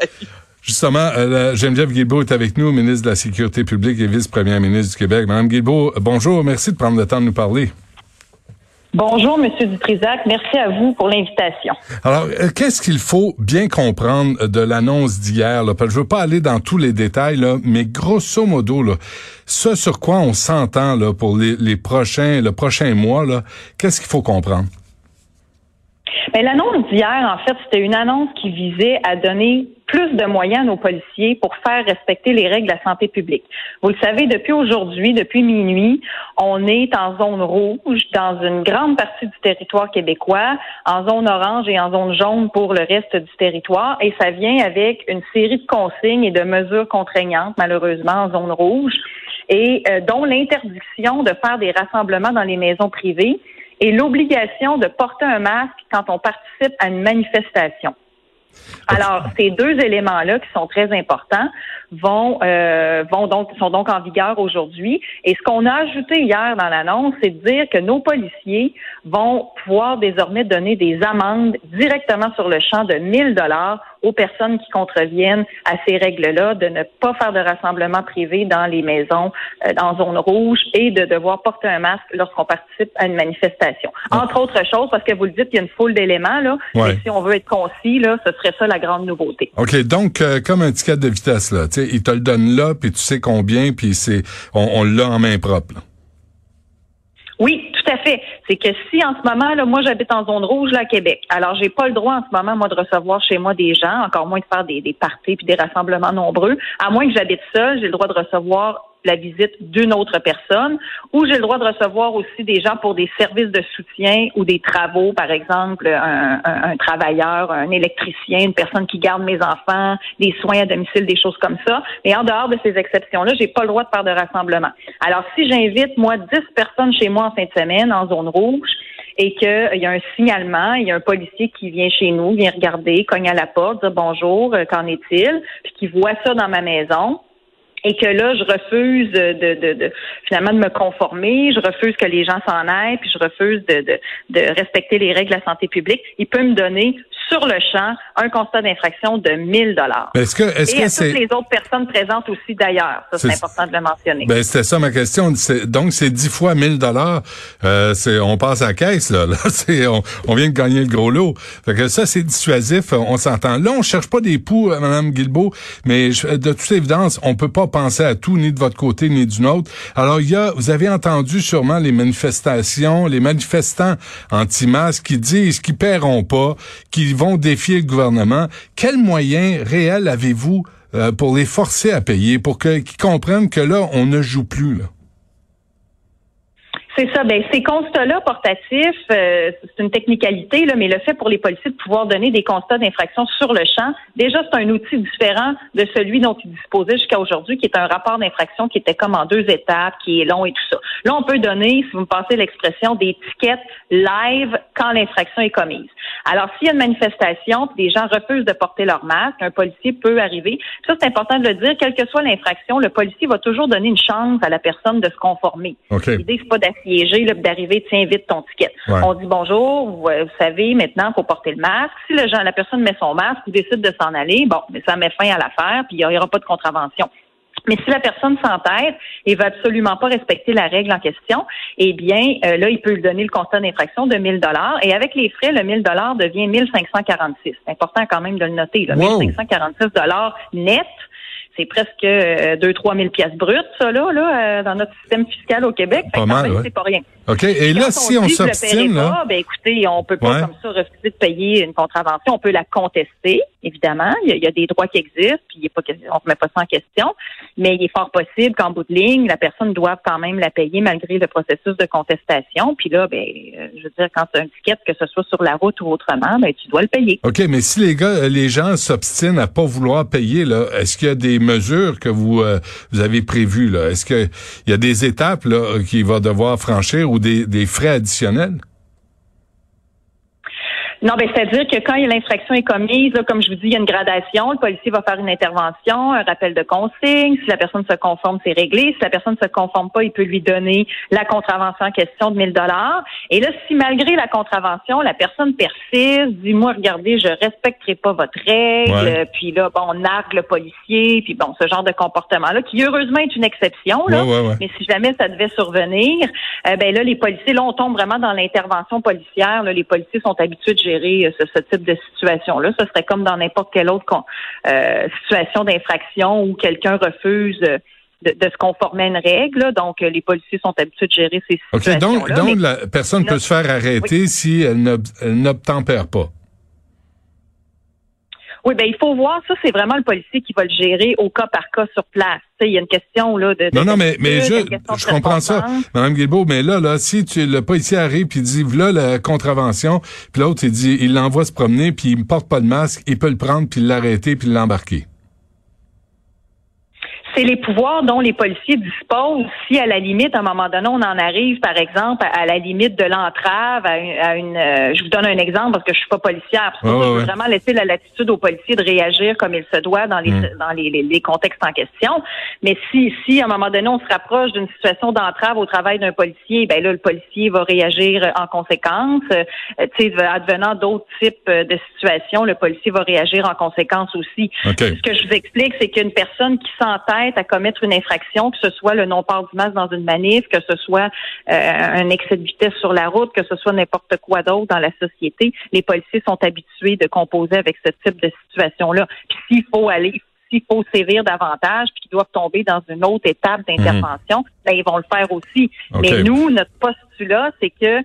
Justement, euh, Geneviève Guilbeault est avec nous, ministre de la Sécurité publique et vice-première ministre du Québec. Madame Guilbeault, bonjour, merci de prendre le temps de nous parler. Bonjour, Monsieur Dutrisac. Merci à vous pour l'invitation. Alors, euh, qu'est-ce qu'il faut bien comprendre de l'annonce d'hier? Je ne veux pas aller dans tous les détails, là, mais grosso modo, là, ce sur quoi on s'entend là, pour les, les, prochains, le prochain mois, qu'est-ce qu'il faut comprendre? Mais ben, l'annonce d'hier, en fait, c'était une annonce qui visait à donner plus de moyens à nos policiers pour faire respecter les règles de la santé publique. Vous le savez, depuis aujourd'hui, depuis minuit, on est en zone rouge dans une grande partie du territoire québécois, en zone orange et en zone jaune pour le reste du territoire, et ça vient avec une série de consignes et de mesures contraignantes, malheureusement, en zone rouge, et euh, dont l'interdiction de faire des rassemblements dans les maisons privées et l'obligation de porter un masque quand on participe à une manifestation. Alors, ces deux éléments-là qui sont très importants vont euh, vont donc sont donc en vigueur aujourd'hui. Et ce qu'on a ajouté hier dans l'annonce, c'est de dire que nos policiers vont pouvoir désormais donner des amendes directement sur le champ de 1000 dollars aux personnes qui contreviennent à ces règles-là, de ne pas faire de rassemblement privé dans les maisons euh, en zone rouge et de devoir porter un masque lorsqu'on participe à une manifestation. Entre autres choses, parce que vous le dites, il y a une foule d'éléments là. Mais si on veut être concis, là, ce serait ça la grande nouveauté. OK, donc euh, comme un ticket de vitesse là, il te le donne là, puis tu sais combien, puis on l'a en main propre. Oui, tout à fait. C'est que si en ce moment, là, moi, j'habite en zone rouge, là, à Québec. Alors, j'ai pas le droit en ce moment, moi, de recevoir chez moi des gens, encore moins de faire des, des parties puis des rassemblements nombreux. À moins que j'habite seul, j'ai le droit de recevoir la visite d'une autre personne, ou j'ai le droit de recevoir aussi des gens pour des services de soutien ou des travaux, par exemple, un, un, travailleur, un électricien, une personne qui garde mes enfants, des soins à domicile, des choses comme ça. Mais en dehors de ces exceptions-là, j'ai pas le droit de faire de rassemblement. Alors, si j'invite, moi, 10 personnes chez moi en fin de semaine en zone rouge, et qu'il y a un signalement, il y a un policier qui vient chez nous, vient regarder, cogne à la porte, dire bonjour, euh, qu'en est-il, puis qui voit ça dans ma maison, et que là, je refuse de, de, de, finalement de me conformer, je refuse que les gens s'en aillent, puis je refuse de, de, de respecter les règles de la santé publique, il peut me donner sur le champ un constat d'infraction de 1000 dollars. Est-ce que est-ce que c'est toutes les autres personnes présentes aussi d'ailleurs, ça c'est important de le mentionner. Ben c'était ça ma question. Donc c'est 10 fois 1000 dollars. Euh, c'est on passe à la caisse là. là c'est on, on, vient de gagner le gros lot. Fait que ça c'est dissuasif. On s'entend. Là on cherche pas des poux, euh, Madame Guilbeault, mais de toute évidence on peut pas penser à tout ni de votre côté ni du nôtre. Alors il y a, vous avez entendu sûrement les manifestations, les manifestants anti-masques qui disent qu'ils paieront pas, qu'ils vont défier le gouvernement. Quels moyens réels avez-vous euh, pour les forcer à payer, pour qu'ils comprennent que là, on ne joue plus? C'est ça. Ben, ces constats-là portatifs, euh, c'est une technicalité, là, mais le fait pour les policiers de pouvoir donner des constats d'infraction sur le champ, déjà, c'est un outil différent de celui dont ils disposaient jusqu'à aujourd'hui, qui est un rapport d'infraction qui était comme en deux étapes, qui est long et tout ça. Là, on peut donner, si vous me passez l'expression, des tickets live quand l'infraction est commise. Alors, s'il y a une manifestation, puis des gens refusent de porter leur masque, un policier peut arriver. Ça, c'est important de le dire. Quelle que soit l'infraction, le policier va toujours donner une chance à la personne de se conformer. Okay. L'idée, c'est pas d'arriver, tiens vite ton ticket. Ouais. On dit bonjour, vous, vous savez, maintenant, il faut porter le masque. Si le gens, la personne met son masque ou décide de s'en aller, bon, mais ça met fin à l'affaire, puis il n'y aura pas de contravention. Mais si la personne s'entête et veut absolument pas respecter la règle en question, eh bien, euh, là, il peut lui donner le constat d'infraction de 1000 dollars. Et avec les frais, le 1000 dollars devient 1546. C'est important quand même de le noter. Là, Wow. 1546 dollars net. C'est presque euh, 2-3 000 pièces brutes, ça, là, là euh, dans notre système fiscal au Québec. Pas mal, ouais. c'est pas rien. OK. Et là, Quand si on s'obstine, là. ben écoutez, on peut pas Ouais. comme ça refuser de payer une contravention. On peut la contester, évidemment. Il y a, il y a des droits qui existent, puis il est pas, on ne remet pas ça en question. Mais il est fort possible qu'en bout de ligne, la personne doive quand même la payer malgré le processus de contestation. Puis là, ben, euh, je veux dire, quand tu as un ticket, que ce soit sur la route ou autrement, ben tu dois le payer. OK, mais si les gars, les gens s'obstinent à pas vouloir payer, là, est-ce qu'il y a des mesures que vous euh, avez prévues Est-ce que il y a des étapes qu'il va devoir franchir ou des frais additionnels? Non, ben c'est-à-dire que quand l'infraction est commise, là, comme je vous dis, il y a une gradation. Le policier va faire une intervention, un rappel de consigne. Si la personne se conforme, c'est réglé. Si la personne ne se conforme pas, il peut lui donner la contravention en question de 1000 dollars. Et là, si malgré la contravention, la personne persiste, dit moi, regardez, je respecterai pas votre règle. Ouais. Puis là, bon, on nargue le policier. Puis bon, ce genre de comportement-là, qui heureusement est une exception. Là. Ouais, ouais, ouais. Mais si jamais ça devait survenir, euh, ben là, les policiers, là, on tombe vraiment dans l'intervention policière. Là, les policiers sont habitués de gérer euh, ce, ce type de situation-là. Ce serait comme dans n'importe quelle autre euh, situation d'infraction où quelqu'un refuse euh, de, de se conformer à une règle. là. Donc, les policiers sont habitués de gérer ces OK, situations-là. donc, donc la personne peut se faire arrêter si elle n'obtempère pas. Oui, ben il faut voir ça, c'est vraiment le policier qui va le gérer au cas par cas sur place. Il y a une question là de, de Non, non, mais, mais je, je comprends ça. Madame Guilbeault, mais là, là, si tu, le policier arrive puis dit, voilà la contravention, puis l'autre, il dit, il l'envoie se promener, puis il ne porte pas de masque, il peut le prendre, puis l'arrêter, puis l'embarquer. C'est les pouvoirs dont les policiers disposent. Si à la limite, à un moment donné, on en arrive, par exemple, à, la limite de l'entrave, à une, à une, euh, je vous donne un exemple parce que je suis pas policière. Pour ça, Ouais, je veux ouais. vraiment laisser la latitude aux policiers de réagir comme il se doit dans les Mm. dans les, les, les contextes en question. Mais si si à un moment donné on se rapproche d'une situation d'entrave au travail d'un policier, ben là le policier va réagir en conséquence. Euh, tu sais, advenant d'autres types euh, de situations, le policier va réagir en conséquence aussi. OK. Ce que je vous explique, c'est qu'une personne qui s'entête à commettre une infraction, que ce soit le non-port du masque dans une manif, que ce soit euh, un excès de vitesse sur la route, que ce soit n'importe quoi d'autre dans la société, les policiers sont habitués de composer avec ce type de situation-là. Puis s'il faut aller s'il faut sévir davantage, puis qu'ils doivent tomber dans une autre étape d'intervention, ben, ils vont le faire aussi. Mais nous, notre postulat, c'est que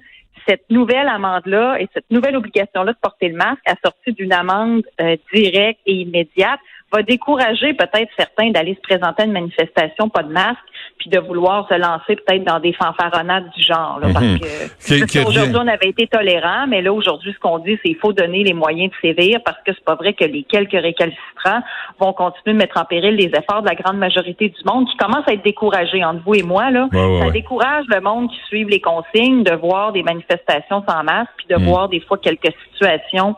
cette nouvelle amende-là et cette nouvelle obligation-là de porter le masque, assortie d'une amende euh, directe et immédiate, va décourager peut-être certains d'aller se présenter à une manifestation pas de masque, puis de vouloir se lancer peut-être dans des fanfaronnades du genre. Là, Mhm. Parce que aujourd'hui, on avait été tolérant, mais là, aujourd'hui, ce qu'on dit, c'est qu'il faut donner les moyens de sévir parce que c'est pas vrai que les quelques récalcitrants vont continuer de mettre en péril les efforts de la grande majorité du monde qui commence à être découragé entre vous et moi. Là. Ouais, ouais, ça ouais. décourage le monde qui suit les consignes de voir des manifestations sans masque, puis de Mm. voir des fois quelques situations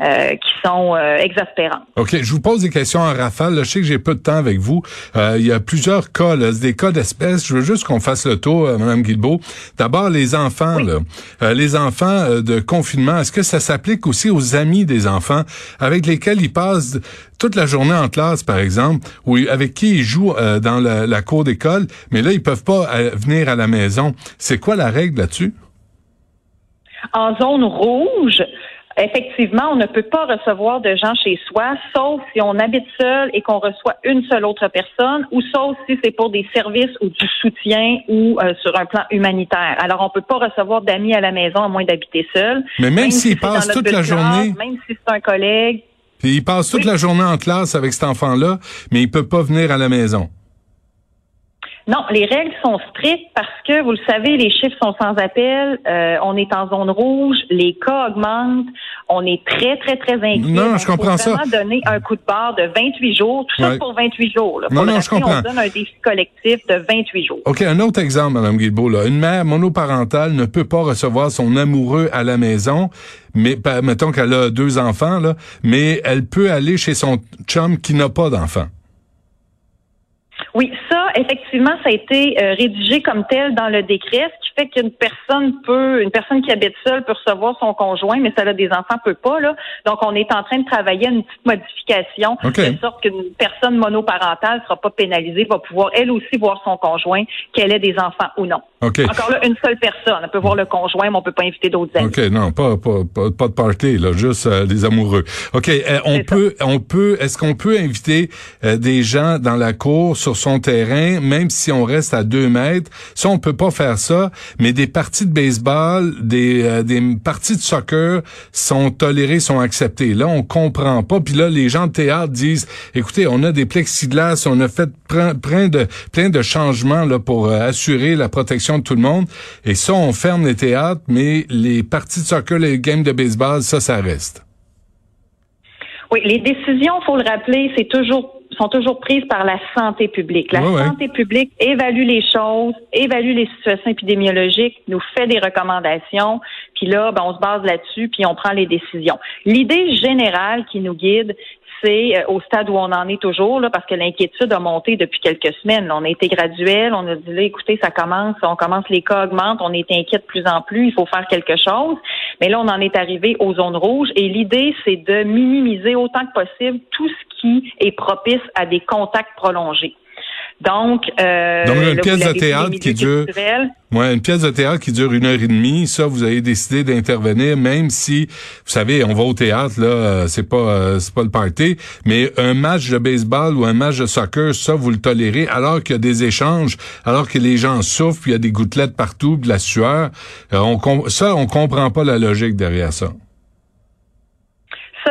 euh, qui sont euh, exaspérantes. OK, je vous pose des questions en rafale. là. Je sais que j'ai peu de temps avec vous. Euh, il y a plusieurs cas, là, des cas d'espèces. Je veux juste qu'on fasse le tour, euh, Mme Guilbeault. D'abord, les enfants, là. Euh, les enfants euh, de confinement, est-ce que ça s'applique aussi aux amis des enfants avec lesquels ils passent toute la journée en classe, par exemple, ou avec qui ils jouent dans la, la cour d'école, mais là, ils peuvent pas venir à la maison? C'est quoi la règle là-dessus? En zone rouge, effectivement, on ne peut pas recevoir de gens chez soi, sauf si on habite seul et qu'on reçoit une seule autre personne, ou sauf si c'est pour des services ou du soutien ou euh, sur un plan humanitaire. Alors, on peut pas recevoir d'amis à la maison à moins d'habiter seul. Mais même s'ils si passent toute la journée- même si c'est un collègue, Puis ils passent toute Oui. la journée en classe avec cet enfant-là, mais il peut pas venir à la maison. Non, les règles sont strictes parce que, vous le savez, les chiffres sont sans appel. Euh, on est en zone rouge, les cas augmentent. On est très, très, très inquiet. Non, je comprends faut vraiment ça. donner un coup de barre de 28 jours. Tout Ouais. ça pour 28 jours. Là. Non, non, je comprends. On donne un défi collectif de 28 jours. OK, un autre exemple, Mme Guilbeault. Là. Une mère monoparentale ne peut pas recevoir son amoureux à la maison, mais mettons qu'elle a deux enfants, là, mais elle peut aller chez son chum qui n'a pas d'enfant. Oui, ça, effectivement, ça a été euh, rédigé comme tel dans le décret, fait qu'une personne peut, une personne qui habite seule peut recevoir son conjoint, mais ça a des enfants peut pas là. Donc on est en train de travailler à une petite modification de sorte qu'une personne monoparentale sera pas pénalisée, va pouvoir elle aussi voir son conjoint qu'elle ait des enfants ou non. Encore là, une seule personne. On peut voir le conjoint, mais on peut pas inviter d'autres amis. OK, non, pas, pas, pas, de party, là, juste euh, des amoureux. OK, euh, on peut, on peut, est-ce qu'on peut inviter euh, des gens dans la cour sur son terrain, même si on reste à deux mètres? Ça, on peut pas faire ça, mais des parties de baseball, des, des parties de soccer sont tolérées, sont acceptées. Là, on comprend pas. Puis là, les gens de théâtre disent, écoutez, on a des plexiglas, on a fait plein de, plein de changements là, pour assurer la protection de tout le monde. Et ça, on ferme les théâtres, mais les parties de soccer, les games de baseball, ça, ça reste. Oui, les décisions, faut le rappeler, c'est toujours sont toujours prises par la santé publique. La santé publique évalue les choses, évalue les situations épidémiologiques, nous fait des recommandations, puis là, ben, on se base là-dessus, puis on prend les décisions. L'idée générale qui nous guide, c'est euh, au stade où on en est toujours, là, parce que l'inquiétude a monté depuis quelques semaines. On a été graduel, on a dit là, écoutez, ça commence, on commence, les cas augmentent, on est inquiet de plus en plus, il faut faire quelque chose. Mais là, on en est arrivé aux zones rouges et l'idée, c'est de minimiser autant que possible tout ce qui est propice à des contacts prolongés. Donc, euh, Donc une pièce de théâtre qui dure, ouais, une pièce de théâtre qui dure une heure et demie. Ça, vous avez décidé d'intervenir, même si, vous savez, on va au théâtre là, euh, c'est pas, euh, c'est pas le party, mais un match de baseball ou un match de soccer, ça, vous le tolérez, alors qu'il y a des échanges, alors que les gens souffrent, puis il y a des gouttelettes partout, de la sueur. Euh, on, ça, on comprend pas la logique derrière ça.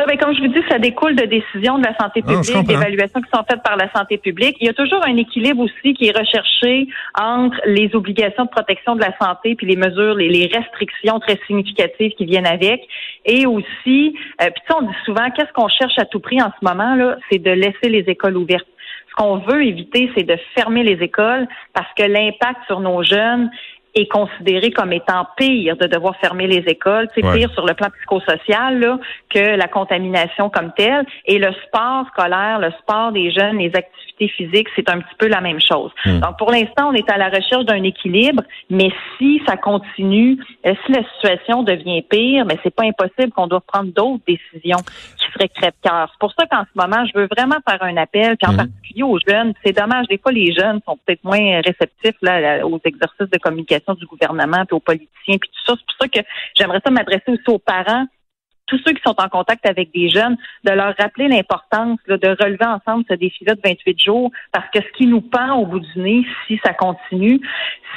Ça, ben, comme je vous dis, ça découle de décisions de la santé ah, publique, d'évaluations qui sont faites par la santé publique. Il y a toujours un équilibre aussi qui est recherché entre les obligations de protection de la santé puis les mesures, les, restrictions très significatives qui viennent avec, et aussi, euh, puis on dit souvent, qu'est-ce qu'on cherche à tout prix en ce moment là, c'est de laisser les écoles ouvertes. Ce qu'on veut éviter, c'est de fermer les écoles parce que l'impact sur nos jeunes est considéré comme étant pire de devoir fermer les écoles, c'est pire sur le plan psychosocial là, que la contamination comme telle. Et le sport scolaire, le sport des jeunes, les activités physiques, c'est un petit peu la même chose. Hmm. Donc pour l'instant, on est à la recherche d'un équilibre, mais si ça continue, euh, si la situation devient pire, mais c'est pas impossible qu'on doive prendre d'autres décisions qui seraient crève-cœur. C'est pour ça qu'en ce moment, je veux vraiment faire un appel, puis en hmm. particulier aux jeunes. C'est dommage, des fois les jeunes sont peut-être moins réceptifs là, aux exercices de communication du gouvernement, puis aux politiciens, puis tout ça. C'est pour ça que j'aimerais ça m'adresser aussi aux parents tous ceux qui sont en contact avec des jeunes, de leur rappeler l'importance de relever ensemble ce défi-là de 28 jours, parce que ce qui nous pend au bout du nez, si ça continue,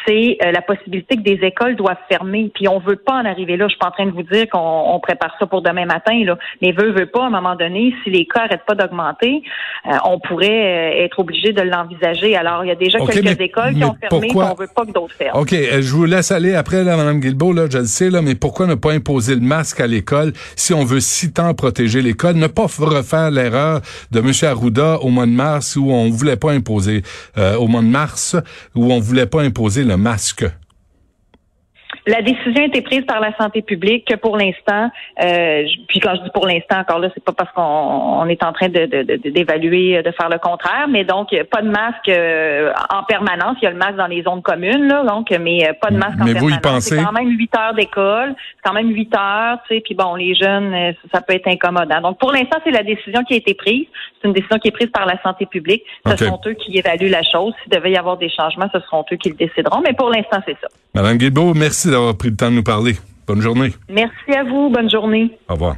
c'est euh, la possibilité que des écoles doivent fermer. Puis on veut pas en arriver là. Je suis pas en train de vous dire qu'on prépare ça pour demain matin, là. mais veut, veut pas, à un moment donné, si les cas n'arrêtent pas d'augmenter, euh, on pourrait euh, être obligé de l'envisager. Alors, il y a déjà quelques écoles qui ont fermé, mais on veut pas que d'autres ferment. OK, je vous laisse aller après, là, Mme Guilbeault, là, je le sais, là, mais pourquoi ne pas imposer le masque à l'école si on veut si tant protéger l'école, ne pas refaire l'erreur de M. Arruda au mois de mars où on voulait pas imposer, euh, au mois de mars, où on voulait pas imposer le masque. La décision a été prise par la santé publique que pour l'instant, euh, puis quand je dis pour l'instant, encore là, c'est pas parce qu'on est en train d'évaluer, de, de, faire le contraire, mais donc pas de masque euh, en permanence. Il y a le masque dans les zones communes, là, donc, mais euh, pas de masque en mais permanence. Vous y pensez? C'est quand même huit heures d'école, c'est quand même huit heures, tu sais, puis bon, les jeunes, ça peut être incommodant. Donc pour l'instant, c'est la décision qui a été prise. C'est une décision qui est prise par la santé publique. Ce sont eux qui évaluent la chose. S'il devait y avoir des changements, ce seront eux qui le décideront. Mais pour l'instant, c'est ça. Madame Guilbeault, merci d'avoir pris le temps de nous parler. Bonne journée. Merci à vous. Bonne journée. Au revoir.